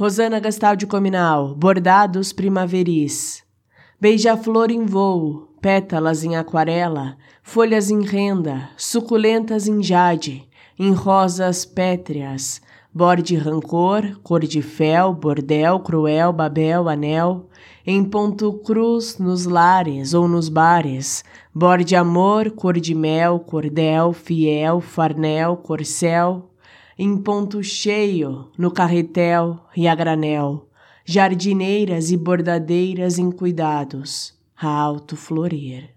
Rosana Gastaldi Cominal, bordados primaveris. Beija-flor em voo, pétalas em aquarela, folhas em renda, suculentas em jade, em rosas pétreas, borde rancor, cor de fel, bordel, cruel, babel, anel, em ponto cruz nos lares ou nos bares, borde amor, cor de mel, cordel, fiel, farnel, corcel, em ponto cheio, no carretel e a granel, jardineiras e bordadeiras em cuidados, a alto florir.